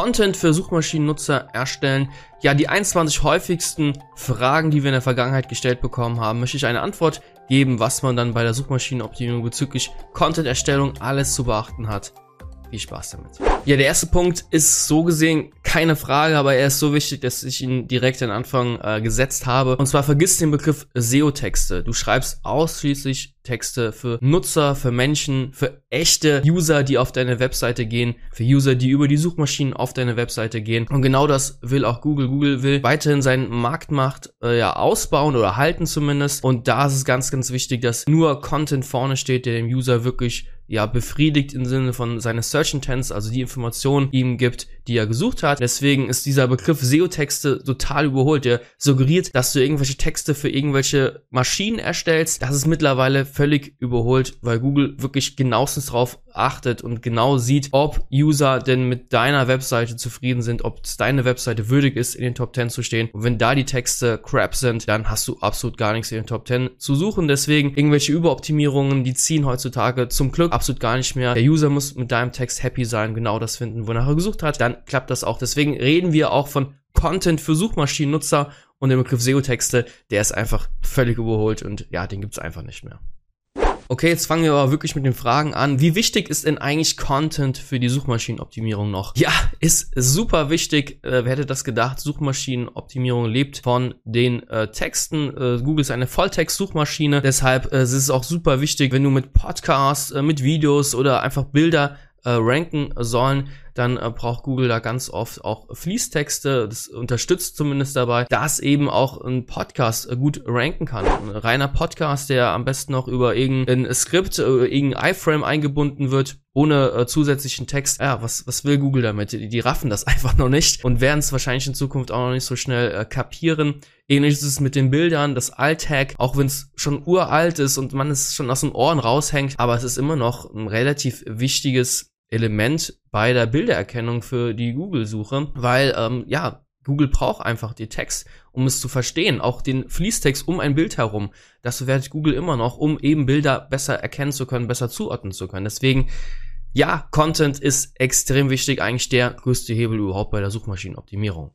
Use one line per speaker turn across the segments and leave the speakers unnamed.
Content für Suchmaschinennutzer erstellen. Ja, die 21 häufigsten Fragen, die wir in der Vergangenheit gestellt bekommen haben, möchte ich eine Antwort geben, was man dann bei der Suchmaschinenoptimierung bezüglich Content-Erstellung alles zu beachten hat. Viel Spaß damit. Ja, der erste Punkt ist so gesehen keine Frage, aber er ist so wichtig, dass ich ihn direkt an Anfang äh, gesetzt habe. Und zwar vergiss den Begriff SEO-Texte. Du schreibst ausschließlich Texte für Nutzer, für Menschen, für echte User, die auf deine Webseite gehen, für User, die über die Suchmaschinen auf deine Webseite gehen. Und genau das will auch Google. Google will weiterhin seinen Marktmacht äh, ja ausbauen oder halten zumindest. Und da ist es ganz, ganz wichtig, dass nur Content vorne steht, der dem User wirklich ja befriedigt im Sinne von seine Search Intents, also die Informationen ihm gibt, die er gesucht hat. Deswegen ist dieser Begriff SEO-Texte total überholt. Der suggeriert, dass du irgendwelche Texte für irgendwelche Maschinen erstellst. Das ist mittlerweile völlig überholt, weil Google wirklich genauestens drauf achtet und genau sieht, ob User denn mit deiner Webseite zufrieden sind, ob es deine Webseite würdig ist, in den Top 10 zu stehen. Und wenn da die Texte crap sind, dann hast du absolut gar nichts in den Top 10 zu suchen. Deswegen irgendwelche Überoptimierungen, die ziehen heutzutage zum Glück absolut gar nicht mehr. Der User muss mit deinem Text happy sein, genau das finden, wonach er gesucht hat. Dann klappt das auch. Deswegen reden wir auch von Content für Suchmaschinennutzer und der Begriff SEO-Texte, der ist einfach völlig überholt und ja, den gibt's einfach nicht mehr. Okay, jetzt fangen wir aber wirklich mit den Fragen an. Wie wichtig ist denn eigentlich Content für die Suchmaschinenoptimierung noch? Ja, ist super wichtig. Äh, wer hätte das gedacht? Suchmaschinenoptimierung lebt von den äh, Texten. Äh, Google ist eine Volltext-Suchmaschine. Deshalb äh, ist es auch super wichtig, wenn du mit Podcasts, äh, mit Videos oder einfach Bilder äh, ranken sollen, dann äh, braucht Google da ganz oft auch Fließtexte. Das unterstützt zumindest dabei, dass eben auch ein Podcast äh, gut ranken kann. Ein reiner Podcast, der am besten noch über irgendein Skript, äh, irgendein iFrame eingebunden wird, ohne äh, zusätzlichen Text. Ja, was, was will Google damit? Die, die raffen das einfach noch nicht und werden es wahrscheinlich in Zukunft auch noch nicht so schnell äh, kapieren. Ähnlich ist es mit den Bildern, das Alt-Tag, auch wenn es schon uralt ist und man es schon aus den Ohren raushängt, aber es ist immer noch ein relativ wichtiges Element bei der Bildererkennung für die Google-Suche, weil ähm, ja, Google braucht einfach die Text, um es zu verstehen, auch den Fließtext um ein Bild herum. Das verwertet Google immer noch, um eben Bilder besser erkennen zu können, besser zuordnen zu können. Deswegen, ja, Content ist extrem wichtig, eigentlich der größte Hebel überhaupt bei der Suchmaschinenoptimierung.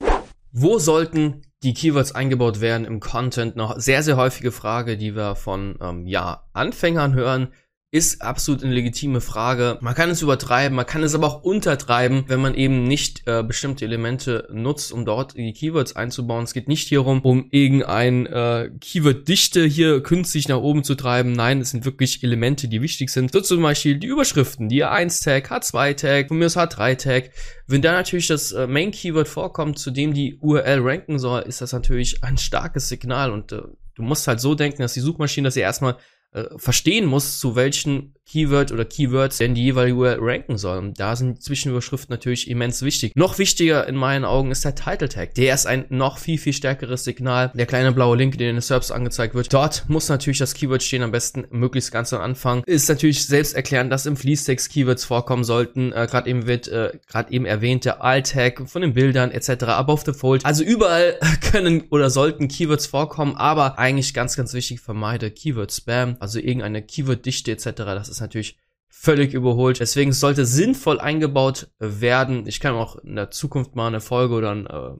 Wo sollten die Keywords eingebaut werden im Content? Noch sehr, sehr häufige Frage, die wir von ähm, ja, Anfängern hören ist absolut eine legitime Frage. Man kann es übertreiben, man kann es aber auch untertreiben, wenn man eben nicht äh, bestimmte Elemente nutzt, um dort die Keywords einzubauen. Es geht nicht hierum, um irgendein äh, Keyword-Dichte hier künstlich nach oben zu treiben. Nein, es sind wirklich Elemente, die wichtig sind. So zum Beispiel die Überschriften, die A1-Tag, H2-Tag, von mir aus H3-Tag. Wenn da natürlich das äh, Main-Keyword vorkommt, zu dem die URL ranken soll, ist das natürlich ein starkes Signal und äh, du musst halt so denken, dass die Suchmaschine das ja erstmal äh, verstehen muss, zu welchen Keyword oder Keywords denn die jeweilige URL ranken sollen. Da sind Zwischenüberschriften natürlich immens wichtig. Noch wichtiger in meinen Augen ist der Title Tag. Der ist ein noch viel, viel stärkeres Signal. Der kleine blaue Link, der in den SERPs angezeigt wird. Dort muss natürlich das Keyword stehen, am besten möglichst ganz am Anfang. Ist natürlich selbst erklären, dass im Fließtext Keywords vorkommen sollten. Äh, gerade eben wird äh, gerade eben erwähnt der Alt-Tag von den Bildern etc. Above the Fold. Also überall können oder sollten Keywords vorkommen, aber eigentlich ganz, ganz wichtig, vermeide Keyword Spam, also irgendeine Keyword-Dichte etc. Das ist ist natürlich völlig überholt. Deswegen sollte sinnvoll eingebaut werden. Ich kann auch in der Zukunft mal eine Folge oder ein, äh,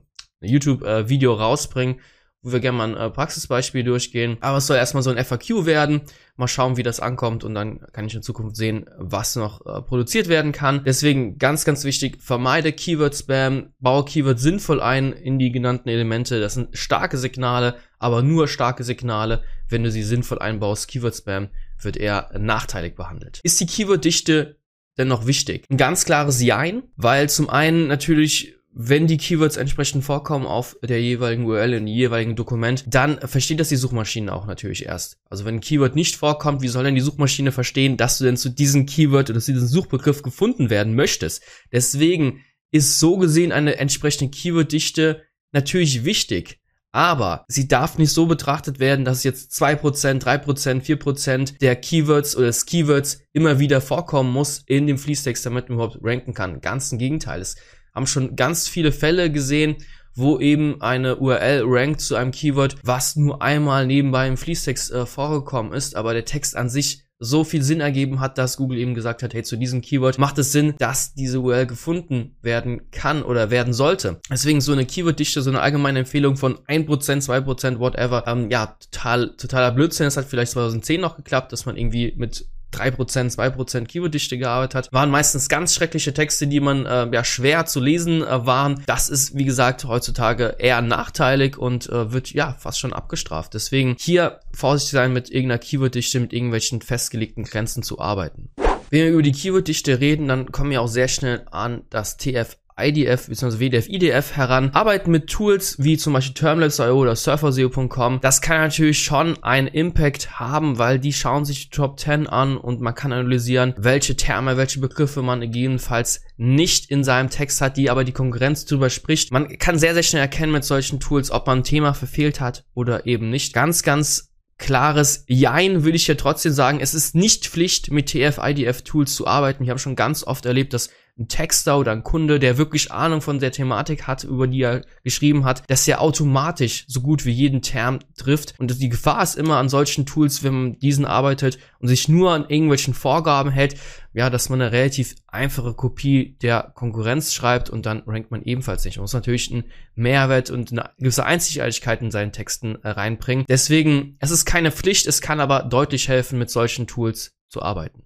YouTube-Video rausbringen, wo wir gerne mal ein äh, Praxisbeispiel durchgehen. Aber es soll erstmal so ein FAQ werden. Mal schauen, wie das ankommt und dann kann ich in Zukunft sehen, was noch äh, produziert werden kann. Deswegen ganz, ganz wichtig, vermeide Keyword-Spam, baue Keyword sinnvoll ein in die genannten Elemente. Das sind starke Signale, aber nur starke Signale, wenn du sie sinnvoll einbaust. Keyword-Spam wird eher nachteilig behandelt. Ist die Keyworddichte denn noch wichtig? Ein ganz klares Jein, weil zum einen natürlich wenn die Keywords entsprechend vorkommen auf der jeweiligen URL, in jeweiligen Dokument, dann versteht das die Suchmaschine auch natürlich erst. Also wenn ein Keyword nicht vorkommt, wie soll denn die Suchmaschine verstehen, dass du denn zu diesem Keyword oder zu diesem Suchbegriff gefunden werden möchtest? Deswegen ist so gesehen eine entsprechende Keyworddichte natürlich wichtig. Aber sie darf nicht so betrachtet werden, dass jetzt zwei Prozent, drei Prozent, vier Prozent der Keywords oder des Keywords immer wieder vorkommen muss in dem Fließtext, damit man überhaupt ranken kann. Ganz im Gegenteil. Es haben schon ganz viele Fälle gesehen, wo eben eine URL rankt zu einem Keyword, was nur einmal nebenbei im Fließtext äh, vorgekommen ist, aber der Text an sich so viel Sinn ergeben hat, dass Google eben gesagt hat, hey, zu diesem Keyword macht es Sinn, dass diese URL gefunden werden kann oder werden sollte. Deswegen so eine Keyworddichte, so eine allgemeine Empfehlung von 1%, 2%, whatever, ähm, ja, total, totaler Blödsinn. Das hat vielleicht 2010 noch geklappt, dass man irgendwie mit 3%, 2% Keyworddichte gearbeitet hat, waren meistens ganz schreckliche Texte, die man äh, ja schwer zu lesen äh, waren. Das ist, wie gesagt, heutzutage eher nachteilig und äh, wird ja fast schon abgestraft. Deswegen hier vorsichtig sein mit irgendeiner Keyworddichte, mit irgendwelchen festgelegten Grenzen zu arbeiten. Wenn wir über die Keyworddichte reden, dann kommen wir auch sehr schnell an das TF IDF bzw. WDF, IDF heran, arbeiten mit Tools wie zum Beispiel Terminals.io oder Surferseo.com. Das kann natürlich schon einen Impact haben, weil die schauen sich die Top 10 an und man kann analysieren, welche Terme, welche Begriffe man gegebenenfalls nicht in seinem Text hat, die aber die Konkurrenz drüber spricht. Man kann sehr, sehr schnell erkennen mit solchen Tools, ob man ein Thema verfehlt hat oder eben nicht. Ganz, ganz klares Jein würde ich ja trotzdem sagen. Es ist nicht Pflicht, mit TF-IDF-Tools zu arbeiten. Ich habe schon ganz oft erlebt, dass ein Texter oder ein Kunde, der wirklich Ahnung von der Thematik hat, über die er geschrieben hat, dass er automatisch so gut wie jeden Term trifft. Und die Gefahr ist immer an solchen Tools, wenn man diesen arbeitet und sich nur an irgendwelchen Vorgaben hält, ja, dass man eine relativ einfache Kopie der Konkurrenz schreibt und dann rankt man ebenfalls nicht. Man muss natürlich einen Mehrwert und eine gewisse Einzigartigkeit in seinen Texten äh, reinbringen. Deswegen, es ist keine Pflicht, es kann aber deutlich helfen, mit solchen Tools zu arbeiten.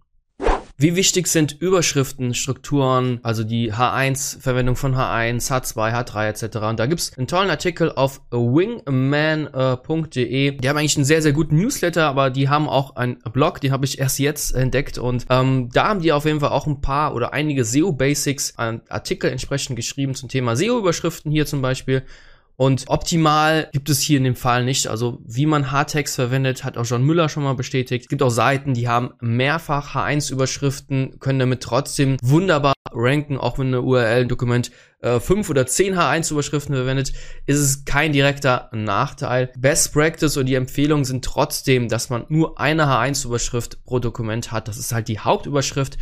Wie wichtig sind Überschriften, Strukturen, also die H1, Verwendung von H1, H2, H3 etc. Und da gibt's einen tollen Artikel auf wingman.de. Die haben eigentlich einen sehr, sehr guten Newsletter, aber die haben auch einen Blog, den habe ich erst jetzt entdeckt. Und ähm, da haben die auf jeden Fall auch ein paar oder einige SEO-Basics, Artikel entsprechend geschrieben zum Thema SEO-Überschriften hier zum Beispiel. Und optimal gibt es hier in dem Fall nicht. Also wie man H-Text verwendet, hat auch John Müller schon mal bestätigt. Es gibt auch Seiten, die haben mehrfach H1-Überschriften, können damit trotzdem wunderbar ranken, auch wenn eine URL ein Dokument äh, 5 oder 10 H1-Überschriften verwendet, ist es kein direkter Nachteil. Best Practice und die Empfehlungen sind trotzdem, dass man nur eine H1-Überschrift pro Dokument hat. Das ist halt die Hauptüberschrift.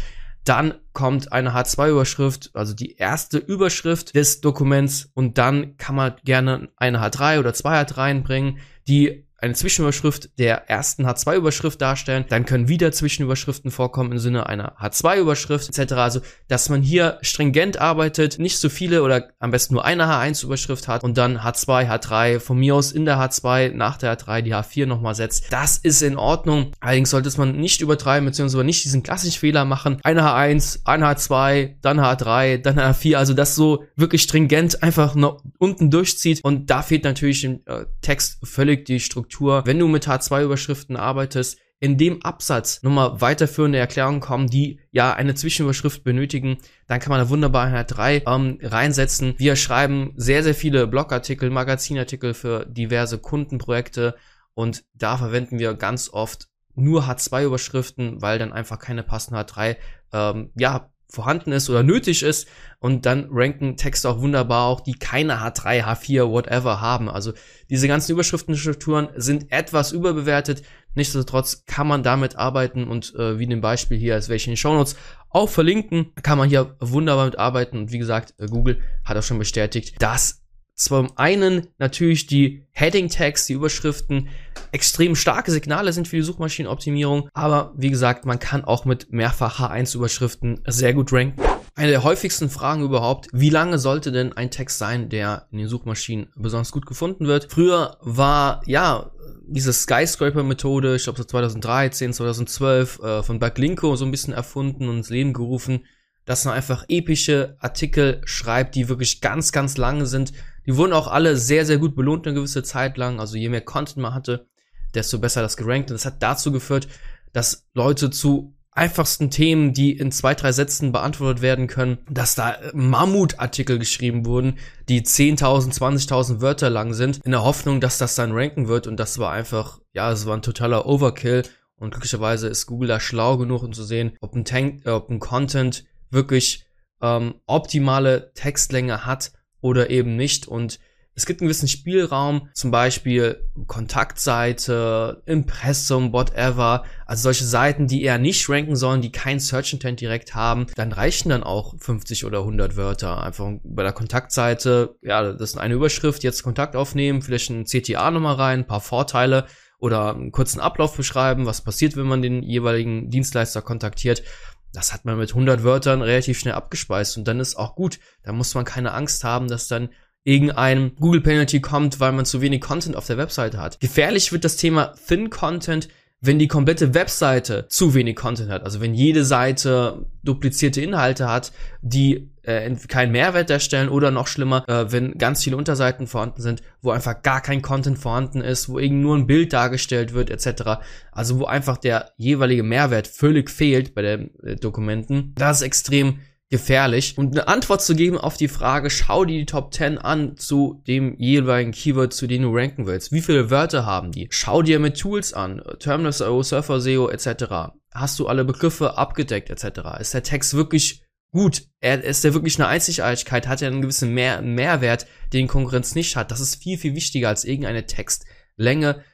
Dann kommt eine H2-Überschrift, also die erste Überschrift des Dokuments. Und dann kann man gerne eine H3 oder zwei H3 reinbringen, die eine Zwischenüberschrift der ersten H2-Überschrift darstellen. Dann können wieder Zwischenüberschriften vorkommen im Sinne einer H2-Überschrift etc. Also, dass man hier stringent arbeitet, nicht so viele oder am besten nur eine H1-Überschrift hat und dann H2, H3, von mir aus in der H2, nach der H3 die H4 nochmal setzt. Das ist in Ordnung. Allerdings sollte man nicht übertreiben, beziehungsweise nicht diesen klassischen Fehler machen. Eine H1, eine H2, dann H3, dann H4. Also, das so wirklich stringent einfach unten durchzieht und da fehlt natürlich im äh, Text völlig die Struktur Struktur, wenn du mit H2-Überschriften arbeitest, in dem Absatz nochmal weiterführende Erklärungen kommen, die ja eine Zwischenüberschrift benötigen, dann kann man da wunderbar in H3 ähm, reinsetzen. Wir schreiben sehr, sehr viele Blogartikel, Magazinartikel für diverse Kundenprojekte und da verwenden wir ganz oft nur H2-Überschriften, weil dann einfach keine passende H3 ähm, ja, vorhanden ist oder nötig ist und dann ranken Texte auch wunderbar auch, die keine H3, H4, whatever haben. Also diese ganzen Überschriftenstrukturen sind etwas überbewertet. Nichtsdestotrotz kann man damit arbeiten und äh, wie in dem Beispiel hier, als welche in den Shownotes auch verlinken, kann man hier wunderbar mit arbeiten und wie gesagt, äh, Google hat auch schon bestätigt, dass zum einen natürlich die Heading Tags, die Überschriften, extrem starke Signale sind für die Suchmaschinenoptimierung, aber wie gesagt, man kann auch mit mehrfach H1 Überschriften sehr gut ranken. Eine der häufigsten Fragen überhaupt, wie lange sollte denn ein Text sein, der in den Suchmaschinen besonders gut gefunden wird? Früher war, ja, diese Skyscraper-Methode, ich glaube so 2013, 2012, äh, von Backlinko so ein bisschen erfunden und ins Leben gerufen, dass man einfach epische Artikel schreibt, die wirklich ganz, ganz lange sind, die wurden auch alle sehr, sehr gut belohnt eine gewisse Zeit lang. Also je mehr Content man hatte, desto besser das gerankt. Und das hat dazu geführt, dass Leute zu einfachsten Themen, die in zwei, drei Sätzen beantwortet werden können, dass da Mammutartikel geschrieben wurden, die 10.000, 20.000 Wörter lang sind, in der Hoffnung, dass das dann ranken wird. Und das war einfach, ja, es war ein totaler Overkill. Und glücklicherweise ist Google da schlau genug, um zu sehen, ob ein, Tank, äh, ob ein Content wirklich ähm, optimale Textlänge hat oder eben nicht. Und es gibt einen gewissen Spielraum, zum Beispiel Kontaktseite, Impressum, whatever. Also solche Seiten, die eher nicht ranken sollen, die kein Search Intent direkt haben, dann reichen dann auch 50 oder 100 Wörter. Einfach bei der Kontaktseite, ja, das ist eine Überschrift, jetzt Kontakt aufnehmen, vielleicht ein CTA nochmal rein, ein paar Vorteile oder einen kurzen Ablauf beschreiben, was passiert, wenn man den jeweiligen Dienstleister kontaktiert. Das hat man mit 100 Wörtern relativ schnell abgespeist und dann ist auch gut. Da muss man keine Angst haben, dass dann irgendein Google Penalty kommt, weil man zu wenig Content auf der Webseite hat. Gefährlich wird das Thema Thin Content, wenn die komplette Webseite zu wenig Content hat. Also wenn jede Seite duplizierte Inhalte hat, die äh, keinen Mehrwert darstellen oder noch schlimmer, äh, wenn ganz viele Unterseiten vorhanden sind, wo einfach gar kein Content vorhanden ist, wo irgend nur ein Bild dargestellt wird etc. Also wo einfach der jeweilige Mehrwert völlig fehlt bei den äh, Dokumenten. Das ist extrem gefährlich. Und eine Antwort zu geben auf die Frage, schau dir die Top 10 an zu dem jeweiligen Keyword, zu dem du ranken willst. Wie viele Wörter haben die? Schau dir mit Tools an, Terminal.io, Surfer SEO etc. Hast du alle Begriffe abgedeckt etc. Ist der Text wirklich gut? Ist der wirklich eine Einzigartigkeit? Hat er einen gewissen Mehr Mehrwert, den Konkurrenz nicht hat? Das ist viel, viel wichtiger als irgendeine Textlänge.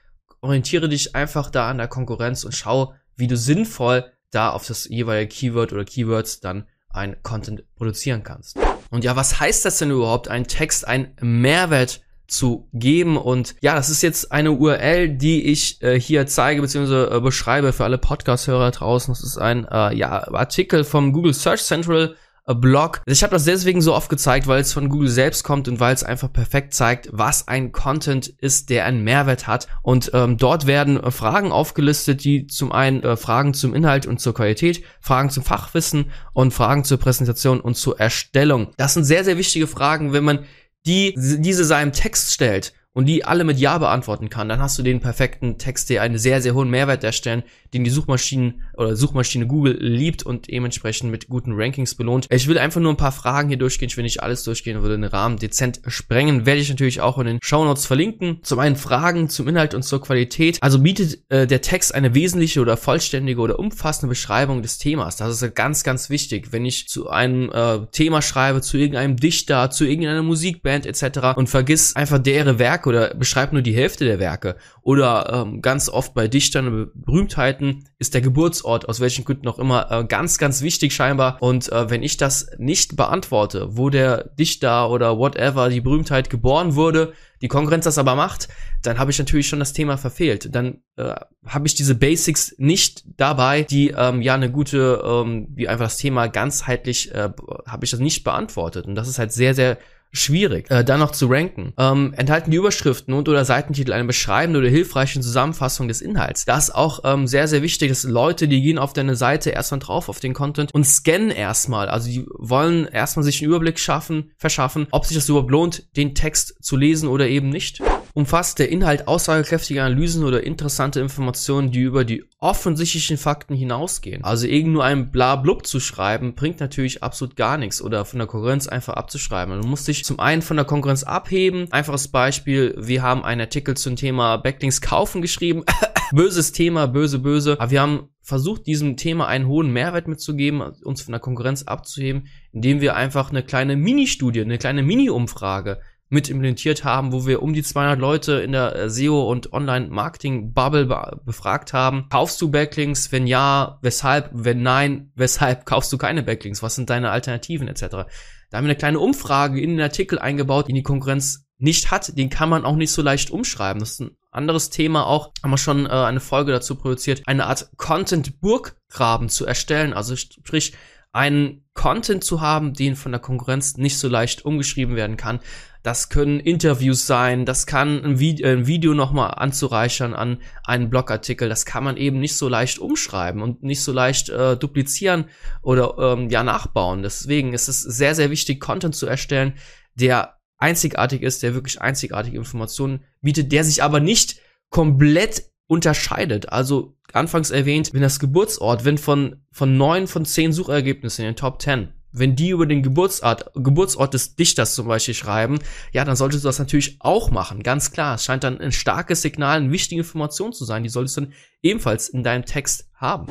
Orientiere dich einfach da an der Konkurrenz und schau, wie du sinnvoll da auf das jeweilige Keyword oder Keywords dann ein Content produzieren kannst. Und ja, was heißt das denn überhaupt, einen Text, einen Mehrwert zu geben. Und ja, das ist jetzt eine URL, die ich äh, hier zeige bzw. Äh, beschreibe für alle Podcast-Hörer draußen. Das ist ein äh, ja, Artikel vom Google Search Central Blog. Ich habe das deswegen so oft gezeigt, weil es von Google selbst kommt und weil es einfach perfekt zeigt, was ein Content ist, der einen Mehrwert hat. Und ähm, dort werden äh, Fragen aufgelistet, die zum einen äh, Fragen zum Inhalt und zur Qualität, Fragen zum Fachwissen und Fragen zur Präsentation und zur Erstellung. Das sind sehr, sehr wichtige Fragen, wenn man die diese seinem Text stellt und die alle mit Ja beantworten kann, dann hast du den perfekten Text, der einen sehr, sehr hohen Mehrwert darstellen, den die Suchmaschinen oder Suchmaschine Google liebt und dementsprechend mit guten Rankings belohnt. Ich will einfach nur ein paar Fragen hier durchgehen. Ich will nicht alles durchgehen, würde den Rahmen dezent sprengen. Werde ich natürlich auch in den Show Notes verlinken. Zum einen Fragen zum Inhalt und zur Qualität. Also bietet äh, der Text eine wesentliche oder vollständige oder umfassende Beschreibung des Themas. Das ist ganz, ganz wichtig. Wenn ich zu einem äh, Thema schreibe, zu irgendeinem Dichter, zu irgendeiner Musikband etc. und vergiss einfach deren Werke oder beschreibt nur die Hälfte der Werke. Oder ähm, ganz oft bei Dichtern und Berühmtheiten ist der Geburtsort, aus welchen Gründen auch immer, äh, ganz, ganz wichtig scheinbar. Und äh, wenn ich das nicht beantworte, wo der Dichter oder whatever, die Berühmtheit geboren wurde, die Konkurrenz das aber macht, dann habe ich natürlich schon das Thema verfehlt. Dann äh, habe ich diese Basics nicht dabei, die ähm, ja eine gute, ähm, wie einfach das Thema ganzheitlich, äh, habe ich das nicht beantwortet. Und das ist halt sehr, sehr schwierig, äh, dann noch zu ranken. Ähm, enthalten die Überschriften und oder Seitentitel eine beschreibende oder hilfreiche Zusammenfassung des Inhalts. Das ist auch ähm, sehr, sehr wichtig, dass Leute, die gehen auf deine Seite erstmal drauf, auf den Content und scannen erstmal. Also die wollen erstmal sich einen Überblick schaffen, verschaffen, ob sich das überhaupt lohnt, den Text zu lesen oder eben nicht. Umfasst der Inhalt aussagekräftige Analysen oder interessante Informationen, die über die offensichtlichen Fakten hinausgehen? Also irgend nur ein Blablub zu schreiben, bringt natürlich absolut gar nichts oder von der Konkurrenz einfach abzuschreiben. Du musst dich zum einen von der Konkurrenz abheben. Einfaches Beispiel, wir haben einen Artikel zum Thema Backlinks kaufen geschrieben. Böses Thema, böse, böse. Aber wir haben versucht, diesem Thema einen hohen Mehrwert mitzugeben, uns von der Konkurrenz abzuheben, indem wir einfach eine kleine Mini-Studie, eine kleine Mini-Umfrage mit implementiert haben, wo wir um die 200 Leute in der äh, SEO und Online-Marketing-Bubble be befragt haben. Kaufst du Backlinks? Wenn ja, weshalb? Wenn nein, weshalb kaufst du keine Backlinks? Was sind deine Alternativen etc.? Da haben wir eine kleine Umfrage in den Artikel eingebaut, den die Konkurrenz nicht hat. Den kann man auch nicht so leicht umschreiben. Das ist ein anderes Thema auch. Haben wir schon äh, eine Folge dazu produziert, eine Art Content-Burggraben zu erstellen. Also sprich, einen Content zu haben, den von der Konkurrenz nicht so leicht umgeschrieben werden kann. Das können Interviews sein, das kann ein, Video, ein Video nochmal anzureichern an einen Blogartikel. Das kann man eben nicht so leicht umschreiben und nicht so leicht äh, duplizieren oder ähm, ja nachbauen. Deswegen ist es sehr, sehr wichtig, Content zu erstellen, der einzigartig ist, der wirklich einzigartige Informationen bietet, der sich aber nicht komplett unterscheidet. Also anfangs erwähnt, wenn das Geburtsort, wenn von, von neun von zehn Suchergebnissen in den Top 10, wenn die über den Geburtsort, Geburtsort des Dichters zum Beispiel schreiben, ja, dann solltest du das natürlich auch machen. Ganz klar. Es scheint dann ein starkes Signal, eine wichtige Information zu sein. Die solltest du dann ebenfalls in deinem Text haben.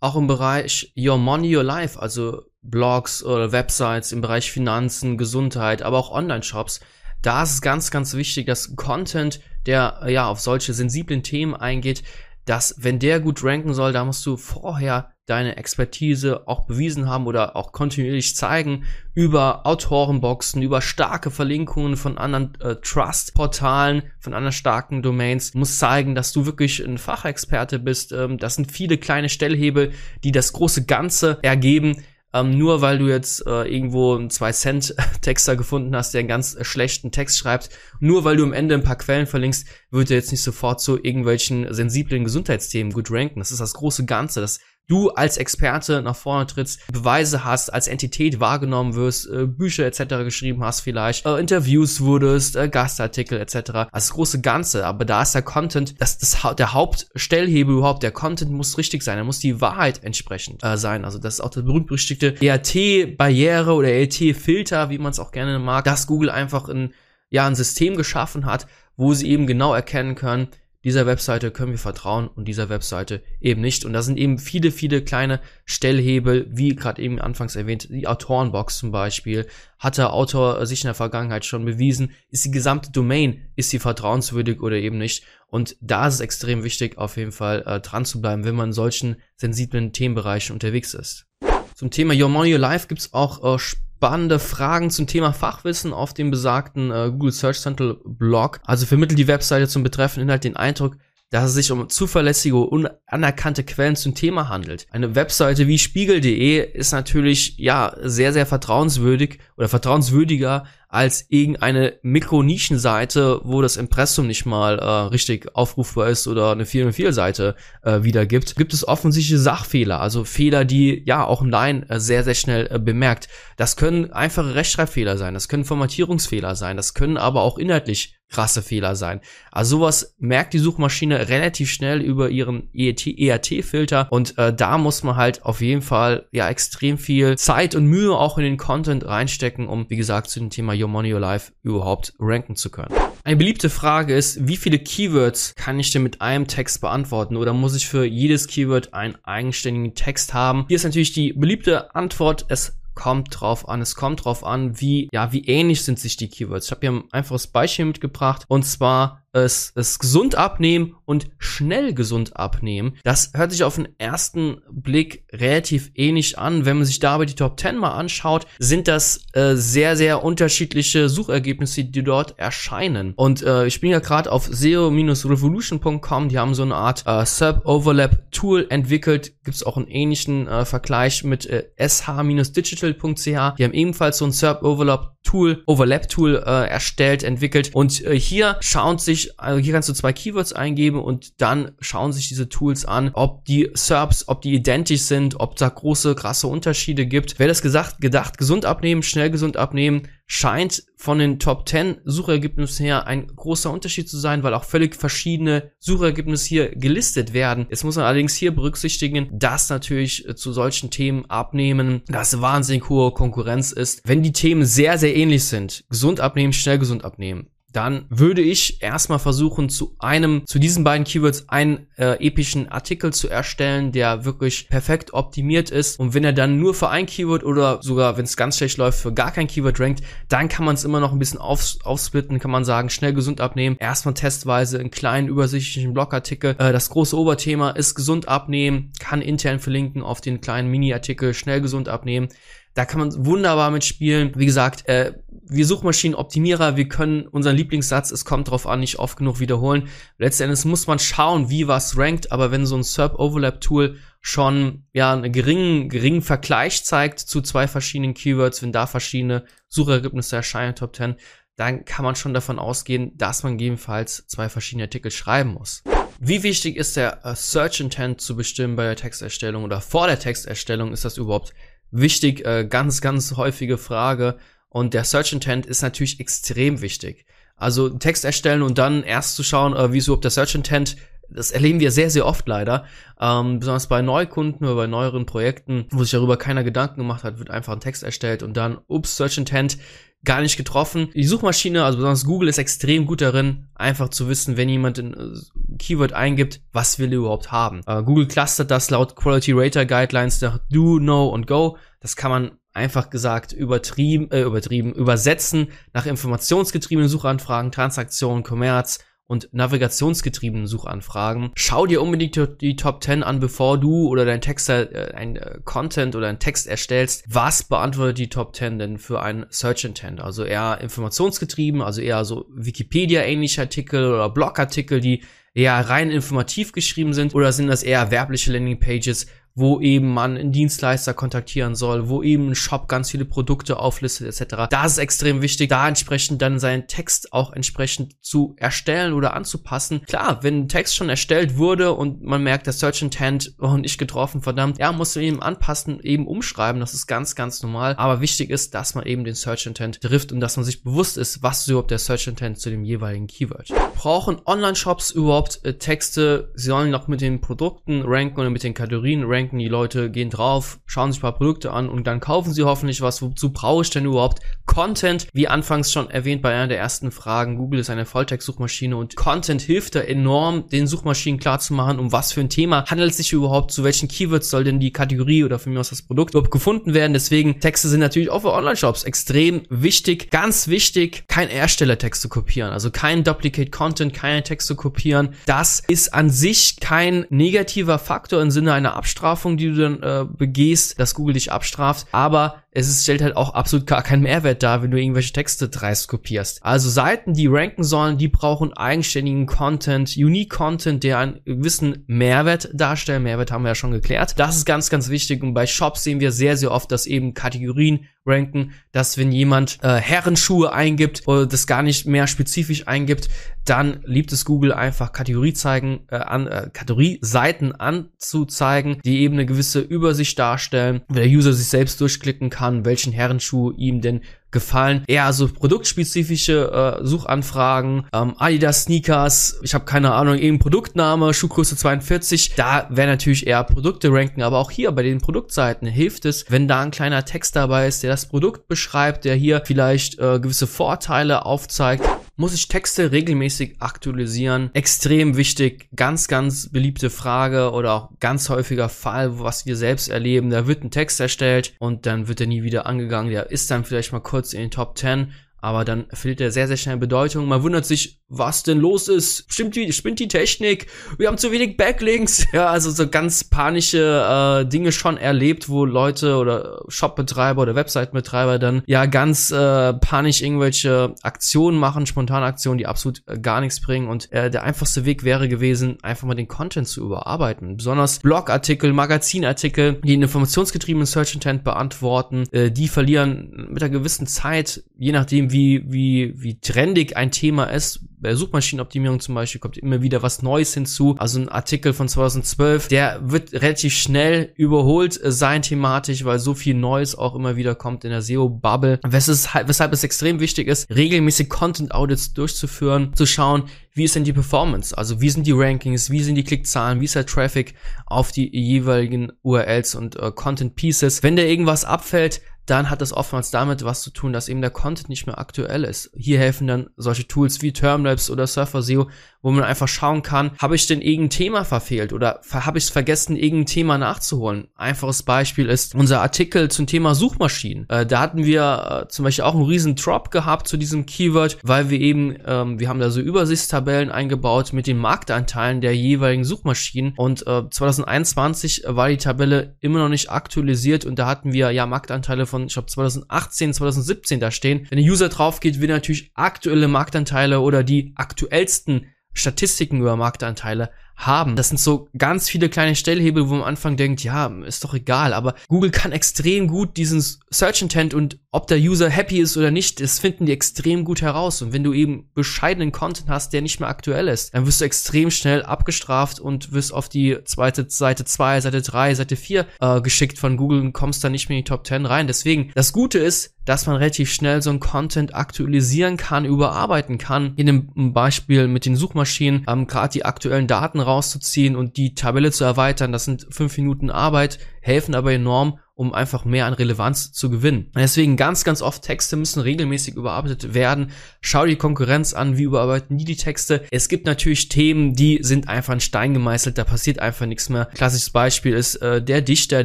Auch im Bereich Your Money, Your Life, also Blogs oder Websites im Bereich Finanzen, Gesundheit, aber auch Online-Shops. Da ist es ganz, ganz wichtig, dass Content, der ja auf solche sensiblen Themen eingeht, dass wenn der gut ranken soll, da musst du vorher deine Expertise auch bewiesen haben oder auch kontinuierlich zeigen über Autorenboxen, über starke Verlinkungen von anderen äh, Trust-Portalen, von anderen starken Domains. Du musst zeigen, dass du wirklich ein Fachexperte bist. Ähm, das sind viele kleine Stellhebel, die das große Ganze ergeben. Ähm, nur weil du jetzt äh, irgendwo einen 2-Cent-Texter gefunden hast, der einen ganz äh, schlechten Text schreibt, nur weil du am Ende ein paar Quellen verlinkst, wird er jetzt nicht sofort zu irgendwelchen sensiblen Gesundheitsthemen gut ranken. Das ist das große Ganze. Das du als Experte nach vorne trittst, Beweise hast, als Entität wahrgenommen wirst, äh, Bücher etc. geschrieben hast vielleicht, äh, Interviews wurdest, äh, Gastartikel etc. Das große Ganze, aber da ist der Content, das, das der Hauptstellhebel überhaupt, der Content muss richtig sein, er muss die Wahrheit entsprechend äh, sein. Also das ist auch das berühmt-berüchtigte ERT-Barriere oder ERT-Filter, wie man es auch gerne mag, dass Google einfach ein, ja, ein System geschaffen hat, wo sie eben genau erkennen können, dieser Webseite können wir vertrauen und dieser Webseite eben nicht. Und da sind eben viele, viele kleine Stellhebel, wie gerade eben anfangs erwähnt, die Autorenbox zum Beispiel. Hat der Autor sich in der Vergangenheit schon bewiesen? Ist die gesamte Domain, ist sie vertrauenswürdig oder eben nicht? Und da ist es extrem wichtig, auf jeden Fall äh, dran zu bleiben, wenn man in solchen sensiblen Themenbereichen unterwegs ist. Zum Thema Your Money Your Life gibt's auch äh, spannende Fragen zum Thema Fachwissen auf dem besagten äh, Google Search Central Blog. Also vermittelt die Webseite zum betreffenden Inhalt den Eindruck, dass es sich um zuverlässige und anerkannte Quellen zum Thema handelt. Eine Webseite wie spiegel.de ist natürlich ja sehr sehr vertrauenswürdig oder vertrauenswürdiger als irgendeine Mikronischenseite, wo das Impressum nicht mal äh, richtig aufrufbar ist oder eine 404-Seite äh, wiedergibt, gibt es offensichtliche Sachfehler, also Fehler, die ja auch ein Laien äh, sehr, sehr schnell äh, bemerkt. Das können einfache Rechtschreibfehler sein, das können Formatierungsfehler sein, das können aber auch inhaltlich krasse Fehler sein. Also sowas merkt die Suchmaschine relativ schnell über ihren ERT-Filter und äh, da muss man halt auf jeden Fall ja extrem viel Zeit und Mühe auch in den Content reinstecken, um wie gesagt zu dem Thema Your Money Your Life überhaupt ranken zu können. Eine beliebte Frage ist, wie viele Keywords kann ich denn mit einem Text beantworten oder muss ich für jedes Keyword einen eigenständigen Text haben? Hier ist natürlich die beliebte Antwort, es kommt drauf an. Es kommt drauf an, wie, ja, wie ähnlich sind sich die Keywords. Ich habe hier ein einfaches Beispiel mitgebracht und zwar es, es gesund abnehmen und schnell gesund abnehmen. Das hört sich auf den ersten Blick relativ ähnlich an. Wenn man sich dabei die Top 10 mal anschaut, sind das äh, sehr, sehr unterschiedliche Suchergebnisse, die dort erscheinen. Und äh, ich bin ja gerade auf SEO-revolution.com, die haben so eine Art äh, Sub-Overlap-Tool entwickelt. Gibt es auch einen ähnlichen äh, Vergleich mit äh, sh-digital.ch. Die haben ebenfalls so ein Sub-Overlap-Tool, Overlap-Tool äh, erstellt, entwickelt. Und äh, hier schauen sich sich, also hier kannst du zwei Keywords eingeben und dann schauen sich diese Tools an, ob die SERPs, ob die identisch sind, ob da große, krasse Unterschiede gibt. Wer das gesagt, gedacht, gesund abnehmen, schnell gesund abnehmen, scheint von den Top 10 Suchergebnissen her ein großer Unterschied zu sein, weil auch völlig verschiedene Suchergebnisse hier gelistet werden. Jetzt muss man allerdings hier berücksichtigen, dass natürlich äh, zu solchen Themen abnehmen, dass wahnsinnig hohe Konkurrenz ist. Wenn die Themen sehr, sehr ähnlich sind, gesund abnehmen, schnell gesund abnehmen, dann würde ich erstmal versuchen, zu einem, zu diesen beiden Keywords einen äh, epischen Artikel zu erstellen, der wirklich perfekt optimiert ist. Und wenn er dann nur für ein Keyword oder sogar, wenn es ganz schlecht läuft, für gar kein Keyword rankt, dann kann man es immer noch ein bisschen auf, aufsplitten, kann man sagen, schnell gesund abnehmen. Erstmal testweise einen kleinen übersichtlichen Blogartikel. Äh, das große Oberthema ist gesund abnehmen, kann intern verlinken auf den kleinen Mini-Artikel, schnell gesund abnehmen. Da kann man wunderbar mitspielen. Wie gesagt, äh, wir Suchmaschinenoptimierer, wir können unseren Lieblingssatz, es kommt drauf an, nicht oft genug wiederholen. Letztendlich muss man schauen, wie was rankt, aber wenn so ein SERP Overlap Tool schon ja einen geringen, geringen Vergleich zeigt zu zwei verschiedenen Keywords, wenn da verschiedene Suchergebnisse erscheinen, Top 10, dann kann man schon davon ausgehen, dass man gegebenenfalls zwei verschiedene Artikel schreiben muss. Wie wichtig ist der äh, Search Intent zu bestimmen bei der Texterstellung oder vor der Texterstellung? Ist das überhaupt wichtig? Äh, ganz, ganz häufige Frage. Und der Search Intent ist natürlich extrem wichtig. Also Text erstellen und dann erst zu schauen, äh, wie ist überhaupt der Search Intent. Das erleben wir sehr, sehr oft leider. Ähm, besonders bei Neukunden oder bei neueren Projekten, wo sich darüber keiner Gedanken gemacht hat, wird einfach ein Text erstellt und dann, ups, Search Intent gar nicht getroffen. Die Suchmaschine, also besonders Google, ist extrem gut darin, einfach zu wissen, wenn jemand ein äh, Keyword eingibt, was will er überhaupt haben. Äh, Google clustert das laut Quality Rater Guidelines nach Do, Know und Go. Das kann man einfach gesagt übertrieben, äh, übertrieben, übersetzen nach informationsgetriebenen Suchanfragen, Transaktionen, Kommerz und navigationsgetriebenen Suchanfragen. Schau dir unbedingt die Top 10 an, bevor du oder dein Texter äh, ein äh, Content oder ein Text erstellst. Was beantwortet die Top 10 denn für ein Search Intent? Also eher informationsgetrieben, also eher so Wikipedia-ähnliche Artikel oder Blogartikel, die eher rein informativ geschrieben sind oder sind das eher werbliche Landingpages, wo eben man einen Dienstleister kontaktieren soll, wo eben ein Shop ganz viele Produkte auflistet etc. Da ist extrem wichtig, da entsprechend dann seinen Text auch entsprechend zu erstellen oder anzupassen. Klar, wenn ein Text schon erstellt wurde und man merkt, der Search Intent oh, nicht getroffen, verdammt, ja, muss man eben anpassen, eben umschreiben, das ist ganz, ganz normal. Aber wichtig ist, dass man eben den Search Intent trifft und dass man sich bewusst ist, was ist überhaupt der Search Intent zu dem jeweiligen Keyword. Brauchen Online-Shops überhaupt äh, Texte? Sie sollen noch mit den Produkten ranken oder mit den Kategorien ranken denken, die Leute gehen drauf, schauen sich ein paar Produkte an und dann kaufen sie hoffentlich was. Wozu brauche ich denn überhaupt Content? Wie anfangs schon erwähnt bei einer der ersten Fragen, Google ist eine Volltext-Suchmaschine und Content hilft da enorm, den Suchmaschinen klarzumachen, um was für ein Thema handelt es sich überhaupt, zu welchen Keywords soll denn die Kategorie oder für mich aus das Produkt überhaupt gefunden werden. Deswegen Texte sind natürlich auch für Online-Shops extrem wichtig. Ganz wichtig, kein Erstellertext zu kopieren, also kein Duplicate Content, keine Texte kopieren. Das ist an sich kein negativer Faktor im Sinne einer Abstrafung Abstrafung, die du dann äh, begehst, dass Google dich abstraft, aber es ist, stellt halt auch absolut gar keinen Mehrwert dar, wenn du irgendwelche Texte dreist kopierst. Also Seiten, die ranken sollen, die brauchen eigenständigen Content, Unique Content, der einen gewissen Mehrwert darstellt. Mehrwert haben wir ja schon geklärt. Das ist ganz, ganz wichtig. Und bei Shops sehen wir sehr, sehr oft, dass eben Kategorien ranken, dass wenn jemand äh, Herrenschuhe eingibt oder das gar nicht mehr spezifisch eingibt, dann liebt es Google einfach Kategorie zeigen, äh, an, äh, Kategorie-Seiten anzuzeigen, die eben eine gewisse Übersicht darstellen, wo der User sich selbst durchklicken kann, welchen Herrenschuh ihm denn gefallen. Eher so produktspezifische äh, Suchanfragen, ähm, Adidas Sneakers, ich habe keine Ahnung, irgendein Produktname, Schuhgröße 42. Da wäre natürlich eher Produkte ranken, aber auch hier bei den Produktseiten hilft es, wenn da ein kleiner Text dabei ist, der das Produkt beschreibt, der hier vielleicht äh, gewisse Vorteile aufzeigt muss ich Texte regelmäßig aktualisieren? Extrem wichtig, ganz, ganz beliebte Frage oder auch ganz häufiger Fall, was wir selbst erleben. Da wird ein Text erstellt und dann wird er nie wieder angegangen. Der ist dann vielleicht mal kurz in den Top 10 aber dann verliert er sehr, sehr schnell Bedeutung. Man wundert sich, was denn los ist. Stimmt die, spinnt die Technik? Wir haben zu wenig Backlinks. Ja, also so ganz panische äh, Dinge schon erlebt, wo Leute oder Shopbetreiber oder Website-Betreiber dann ja ganz äh, panisch irgendwelche Aktionen machen, spontane Aktionen, die absolut äh, gar nichts bringen. Und äh, der einfachste Weg wäre gewesen, einfach mal den Content zu überarbeiten. Besonders Blogartikel, Magazinartikel, die einen informationsgetriebenen Search Intent beantworten, äh, die verlieren mit einer gewissen Zeit, je nachdem, wie, wie, wie trendig ein Thema ist, bei Suchmaschinenoptimierung zum Beispiel kommt immer wieder was Neues hinzu. Also ein Artikel von 2012, der wird relativ schnell überholt äh, sein thematisch, weil so viel Neues auch immer wieder kommt in der SEO-Bubble. Weshalb es extrem wichtig ist, regelmäßig Content-Audits durchzuführen, zu schauen, wie ist denn die Performance? Also wie sind die Rankings, wie sind die Klickzahlen, wie ist der Traffic auf die jeweiligen URLs und äh, Content Pieces. Wenn da irgendwas abfällt, dann hat das oftmals damit was zu tun, dass eben der Content nicht mehr aktuell ist. Hier helfen dann solche Tools wie Termlabs oder Surfer SEO, wo man einfach schauen kann, habe ich denn irgendein Thema verfehlt oder habe ich es vergessen, irgendein Thema nachzuholen. Einfaches Beispiel ist unser Artikel zum Thema Suchmaschinen. Äh, da hatten wir äh, zum Beispiel auch einen riesen Drop gehabt zu diesem Keyword, weil wir eben, ähm, wir haben da so Übersichtstabellen eingebaut mit den Marktanteilen der jeweiligen Suchmaschinen und äh, 2021 war die Tabelle immer noch nicht aktualisiert und da hatten wir ja Marktanteile von, ich glaube 2018, 2017 da stehen. Wenn der User drauf geht, will natürlich aktuelle Marktanteile oder die aktuellsten Statistiken über Marktanteile haben. Das sind so ganz viele kleine Stellhebel, wo man am Anfang denkt, ja, ist doch egal, aber Google kann extrem gut diesen Search Intent und ob der User happy ist oder nicht, das finden die extrem gut heraus. Und wenn du eben bescheidenen Content hast, der nicht mehr aktuell ist, dann wirst du extrem schnell abgestraft und wirst auf die zweite Seite 2, Seite 3, Seite 4 äh, geschickt von Google und kommst dann nicht mehr in die Top 10 rein. Deswegen, das Gute ist, dass man relativ schnell so ein Content aktualisieren kann, überarbeiten kann. In dem Beispiel mit den Suchmaschinen, ähm, gerade die aktuellen Daten rauszuziehen und die Tabelle zu erweitern. Das sind fünf Minuten Arbeit, helfen aber enorm, um einfach mehr an Relevanz zu gewinnen. Deswegen ganz, ganz oft Texte müssen regelmäßig überarbeitet werden. Schau die Konkurrenz an, wie überarbeiten die die Texte. Es gibt natürlich Themen, die sind einfach ein Stein gemeißelt, da passiert einfach nichts mehr. Klassisches Beispiel ist äh, der Dichter,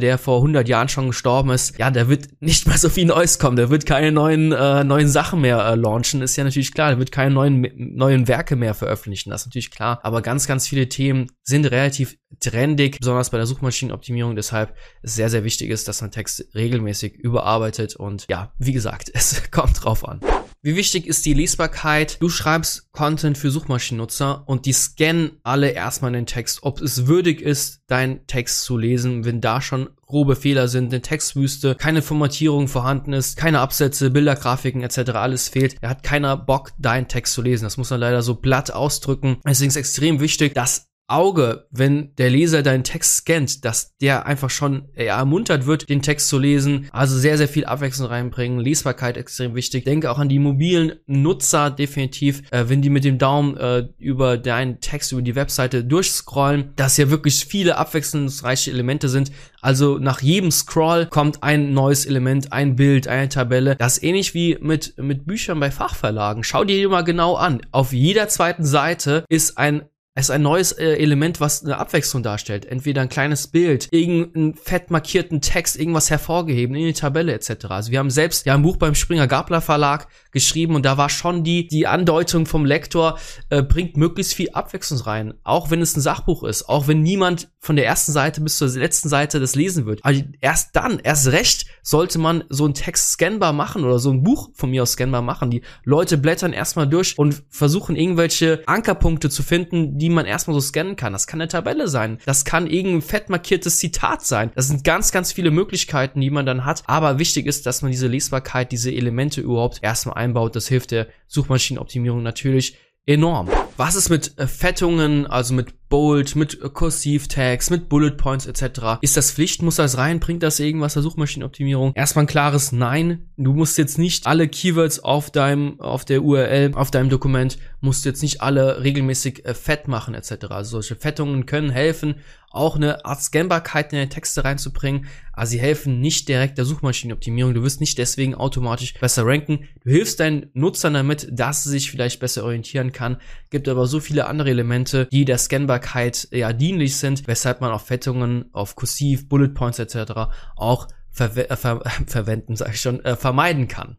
der vor 100 Jahren schon gestorben ist. Ja, der wird nicht mehr so viel Neues kommen, der wird keine neuen, äh, neuen Sachen mehr äh, launchen, ist ja natürlich klar, der wird keine neuen, neuen Werke mehr veröffentlichen, das ist natürlich klar. Aber ganz, ganz viele Themen sind relativ trendig, besonders bei der Suchmaschinenoptimierung. Deshalb ist sehr, sehr wichtig ist, dass man Text regelmäßig überarbeitet und ja, wie gesagt, es kommt drauf an. Wie wichtig ist die Lesbarkeit? Du schreibst Content für Suchmaschinennutzer und die scannen alle erstmal den Text, ob es würdig ist, deinen Text zu lesen, wenn da schon grobe Fehler sind, eine Textwüste, keine Formatierung vorhanden ist, keine Absätze, Bilder, Grafiken etc. alles fehlt. Er hat keiner Bock, deinen Text zu lesen. Das muss man leider so platt ausdrücken. Deswegen ist extrem wichtig, dass Auge, wenn der Leser deinen Text scannt, dass der einfach schon eher ermuntert wird, den Text zu lesen. Also sehr, sehr viel Abwechslung reinbringen. Lesbarkeit extrem wichtig. Denke auch an die mobilen Nutzer definitiv, äh, wenn die mit dem Daumen äh, über deinen Text, über die Webseite durchscrollen, dass ja wirklich viele abwechslungsreiche Elemente sind. Also nach jedem Scroll kommt ein neues Element, ein Bild, eine Tabelle. Das ist ähnlich wie mit, mit Büchern bei Fachverlagen. Schau dir die mal genau an. Auf jeder zweiten Seite ist ein es ist ein neues äh, Element, was eine Abwechslung darstellt. Entweder ein kleines Bild, irgendeinen fett markierten Text, irgendwas hervorgeheben in die Tabelle etc. Also wir haben selbst ja ein Buch beim Springer Gabler Verlag geschrieben und da war schon die die Andeutung vom Lektor äh, bringt möglichst viel Abwechslung rein, auch wenn es ein Sachbuch ist, auch wenn niemand von der ersten Seite bis zur letzten Seite das lesen wird. Aber erst dann, erst recht sollte man so einen Text scannbar machen oder so ein Buch von mir aus scannbar machen. Die Leute blättern erstmal durch und versuchen irgendwelche Ankerpunkte zu finden, die man erstmal so scannen kann. Das kann eine Tabelle sein. Das kann irgendein fett markiertes Zitat sein. Das sind ganz, ganz viele Möglichkeiten, die man dann hat. Aber wichtig ist, dass man diese Lesbarkeit, diese Elemente überhaupt erstmal einbaut. Das hilft der Suchmaschinenoptimierung natürlich enorm. Was ist mit äh, Fettungen, also mit Bold, mit Kursivtags, mit Bullet Points etc. Ist das Pflicht? Muss das rein? Bringt das irgendwas der Suchmaschinenoptimierung? Erstmal ein klares Nein. Du musst jetzt nicht alle Keywords auf deinem, auf der URL, auf deinem Dokument, musst jetzt nicht alle regelmäßig äh, fett machen etc. Also solche Fettungen können helfen, auch eine Art Scannbarkeit in deine Texte reinzubringen, aber sie helfen nicht direkt der Suchmaschinenoptimierung. Du wirst nicht deswegen automatisch besser ranken. Du hilfst deinen Nutzern damit, dass sie sich vielleicht besser orientieren kann. Gibt aber so viele andere Elemente, die der Scannbarkeit Lesbarkeit ja dienlich sind, weshalb man auf Fettungen, auf Kursiv, Bullet Points etc. auch äh, ver verwenden, sage ich schon, äh, vermeiden kann.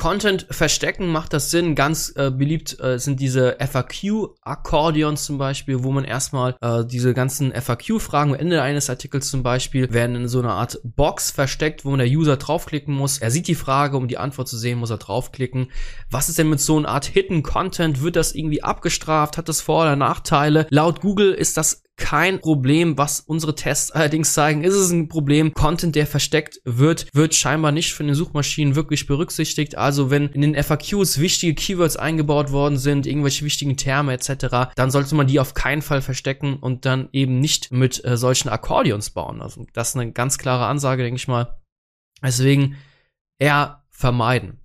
Content verstecken macht das Sinn. Ganz äh, beliebt äh, sind diese FAQ-Akkordeons zum Beispiel, wo man erstmal äh, diese ganzen FAQ-Fragen am Ende eines Artikels zum Beispiel werden in so einer Art Box versteckt, wo man der User draufklicken muss. Er sieht die Frage, um die Antwort zu sehen, muss er draufklicken. Was ist denn mit so einer Art Hidden Content? Wird das irgendwie abgestraft? Hat das Vor- oder Nachteile? Laut Google ist das kein Problem, was unsere Tests allerdings zeigen. Ist es ein Problem? Content, der versteckt wird, wird scheinbar nicht von den Suchmaschinen wirklich berücksichtigt. Also wenn in den FAQs wichtige Keywords eingebaut worden sind, irgendwelche wichtigen Terme etc., dann sollte man die auf keinen Fall verstecken und dann eben nicht mit äh, solchen Akkordeons bauen. Also das ist eine ganz klare Ansage, denke ich mal. Deswegen eher vermeiden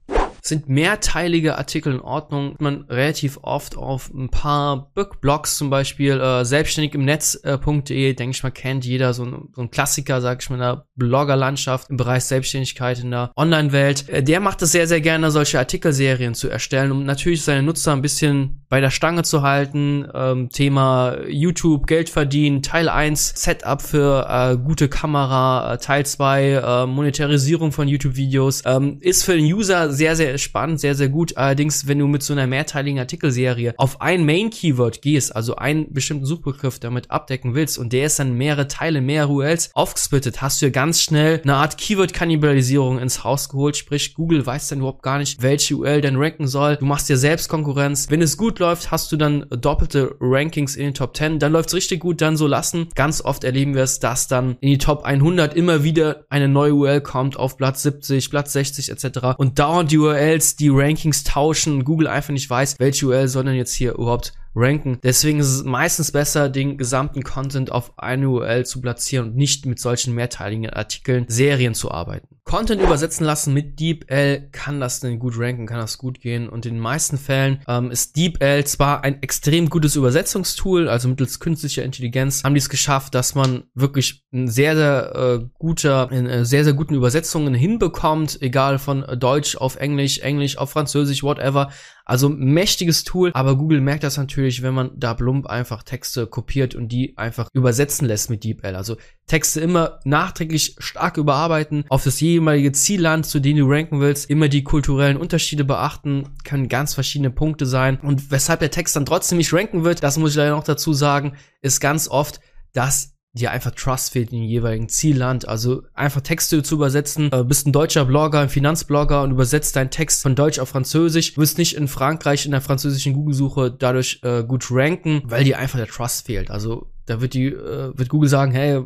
sind mehrteilige Artikel in Ordnung. Man relativ oft auf ein paar Blogs zum Beispiel, äh, selbstständig im Netz.de, äh, denke ich mal, kennt jeder so ein, so ein Klassiker, sag ich mal, in der Bloggerlandschaft im Bereich Selbstständigkeit in der Online-Welt. Äh, der macht es sehr, sehr gerne, solche Artikelserien zu erstellen, um natürlich seine Nutzer ein bisschen bei der Stange zu halten. Ähm, Thema YouTube, Geld verdienen, Teil 1, Setup für äh, gute Kamera, äh, Teil 2, äh, Monetarisierung von YouTube-Videos. Ähm, ist für den User sehr, sehr spannend, sehr, sehr gut. Allerdings, wenn du mit so einer mehrteiligen Artikelserie auf ein Main-Keyword gehst, also einen bestimmten Suchbegriff damit abdecken willst und der ist dann mehrere Teile, mehrere URLs aufgesplittet, hast du ja ganz schnell eine Art Keyword-Kannibalisierung ins Haus geholt. Sprich, Google weiß dann überhaupt gar nicht, welche URL denn ranken soll. Du machst dir selbst Konkurrenz. Wenn es gut läuft, hast du dann doppelte Rankings in den Top 10. Dann läuft's richtig gut, dann so lassen. Ganz oft erleben wir es, dass dann in die Top 100 immer wieder eine neue URL kommt auf Platz 70, Platz 60 etc. Und dauernd die URL URLs die Rankings tauschen Google einfach nicht weiß, welche URL soll jetzt hier überhaupt ranken. Deswegen ist es meistens besser, den gesamten Content auf eine URL zu platzieren und nicht mit solchen mehrteiligen Artikeln, Serien zu arbeiten. Content übersetzen lassen mit DeepL kann das denn gut ranken, kann das gut gehen und in den meisten Fällen ähm, ist DeepL zwar ein extrem gutes Übersetzungstool, also mittels künstlicher Intelligenz haben die es geschafft, dass man wirklich ein sehr, sehr äh, guter, in äh, sehr, sehr guten Übersetzungen hinbekommt, egal von Deutsch auf Englisch, Englisch auf Französisch, whatever. Also mächtiges Tool, aber Google merkt das natürlich, wenn man da plump einfach Texte kopiert und die einfach übersetzen lässt mit DeepL. Also Texte immer nachträglich stark überarbeiten, auf das jeweilige Zielland, zu dem du ranken willst, immer die kulturellen Unterschiede beachten, können ganz verschiedene Punkte sein. Und weshalb der Text dann trotzdem nicht ranken wird, das muss ich leider noch dazu sagen, ist ganz oft, dass dir einfach Trust fehlt in jeweiligen Zielland. Also einfach Texte zu übersetzen. Du äh, bist ein deutscher Blogger, ein Finanzblogger und übersetzt deinen Text von Deutsch auf Französisch. Du wirst nicht in Frankreich in der französischen Google-Suche dadurch äh, gut ranken, weil dir einfach der Trust fehlt. Also da wird die, äh, wird Google sagen, hey,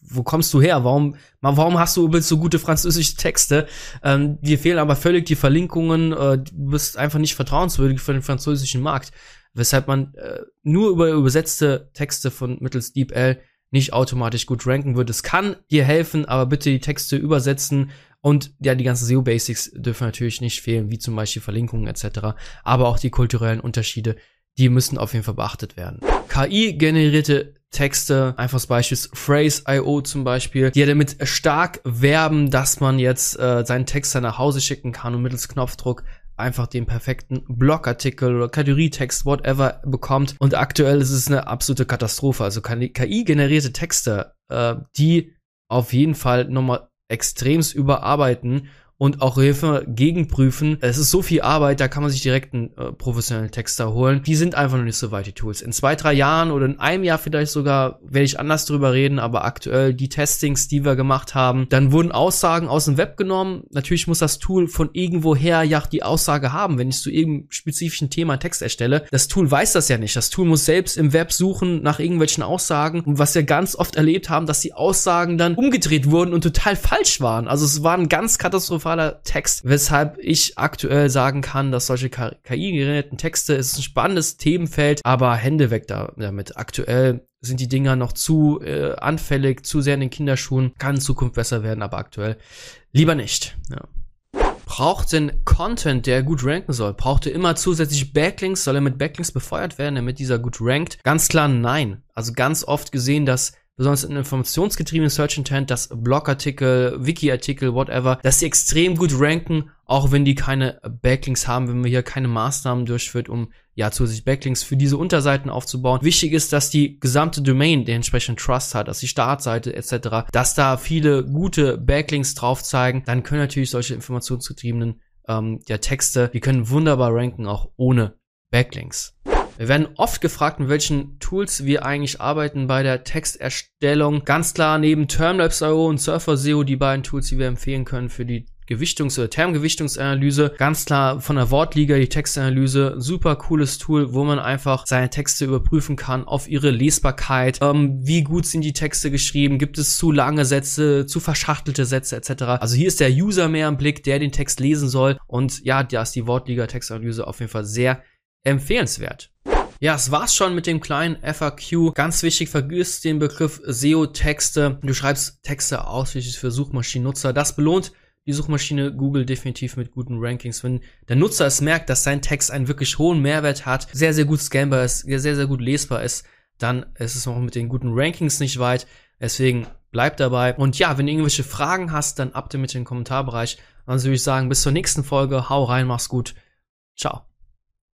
wo kommst du her? Warum, warum hast du übelst so gute französische Texte? Ähm, dir fehlen aber völlig die Verlinkungen. Äh, du bist einfach nicht vertrauenswürdig für den französischen Markt. Weshalb man äh, nur über übersetzte Texte von mittels DeepL nicht automatisch gut ranken wird. Es kann dir helfen, aber bitte die Texte übersetzen und ja, die ganzen SEO-Basics dürfen natürlich nicht fehlen, wie zum Beispiel Verlinkungen etc. Aber auch die kulturellen Unterschiede, die müssen auf jeden Fall beachtet werden. KI-generierte Texte, einfaches Beispiel Phrase.io zum Beispiel, die ja damit stark werben, dass man jetzt äh, seinen Text nach Hause schicken kann und mittels Knopfdruck einfach den perfekten Blogartikel oder Kategorietext, whatever, bekommt. Und aktuell ist es eine absolute Katastrophe. Also KI-generierte Texte, äh, die auf jeden Fall nochmal extremst überarbeiten und auch Hilfe gegenprüfen. Es ist so viel Arbeit, da kann man sich direkt einen äh, professionellen Texter holen. Die sind einfach noch nicht so weit, die Tools. In zwei, drei Jahren oder in einem Jahr vielleicht sogar werde ich anders drüber reden, aber aktuell die Testings, die wir gemacht haben, dann wurden Aussagen aus dem Web genommen. Natürlich muss das Tool von irgendwoher ja die Aussage haben, wenn ich zu irgendeinem spezifischen Thema Text erstelle. Das Tool weiß das ja nicht. Das Tool muss selbst im Web suchen nach irgendwelchen Aussagen und was wir ganz oft erlebt haben, dass die Aussagen dann umgedreht wurden und total falsch waren. Also es war ein ganz katastrophal katastrophaler Text, weshalb ich aktuell sagen kann, dass solche KI-generierten Texte ist ein spannendes Themenfeld, aber Hände weg damit. Aktuell sind die Dinger noch zu äh, anfällig, zu sehr in den Kinderschuhen, kann in Zukunft besser werden, aber aktuell lieber nicht. Ja. Braucht denn Content, der gut ranken soll? Braucht er immer zusätzlich Backlinks? Soll er mit Backlinks befeuert werden, damit dieser gut rankt? Ganz klar nein. Also ganz oft gesehen, dass besonders in informationsgetriebenen Search Intent, dass Blogartikel, Wiki-Artikel, whatever, dass sie extrem gut ranken, auch wenn die keine Backlinks haben, wenn man hier keine Maßnahmen durchführt, um ja zusätzlich Backlinks für diese Unterseiten aufzubauen. Wichtig ist, dass die gesamte Domain den entsprechenden Trust hat, dass die Startseite etc., dass da viele gute Backlinks drauf zeigen, dann können natürlich solche informationsgetriebenen ähm, ja, Texte, die können wunderbar ranken, auch ohne Backlinks. Wir werden oft gefragt, mit welchen Tools wir eigentlich arbeiten bei der Texterstellung. Ganz klar neben Termlabs.io und SurferSeo die beiden Tools, die wir empfehlen können für die Gewichtungs- oder Termgewichtungsanalyse. Ganz klar von der Wortliga die Textanalyse. Super cooles Tool, wo man einfach seine Texte überprüfen kann auf ihre Lesbarkeit. Ähm, wie gut sind die Texte geschrieben? Gibt es zu lange Sätze, zu verschachtelte Sätze etc. Also hier ist der User mehr im Blick, der den Text lesen soll. Und ja, da ist die Wortliga Textanalyse auf jeden Fall sehr empfehlenswert. Ja, es war's schon mit dem kleinen FAQ. Ganz wichtig, vergiss den Begriff SEO-Texte. Du schreibst Texte ausschließlich für Suchmaschinennutzer. Das belohnt die Suchmaschine Google definitiv mit guten Rankings. Wenn der Nutzer es merkt, dass sein Text einen wirklich hohen Mehrwert hat, sehr, sehr gut scannbar ist, sehr, sehr gut lesbar ist, dann ist es noch mit den guten Rankings nicht weit. Deswegen bleib dabei. Und ja, wenn du irgendwelche Fragen hast, dann ab damit in den Kommentarbereich. Ansonsten würde ich sagen, bis zur nächsten Folge. Hau rein, mach's gut. Ciao.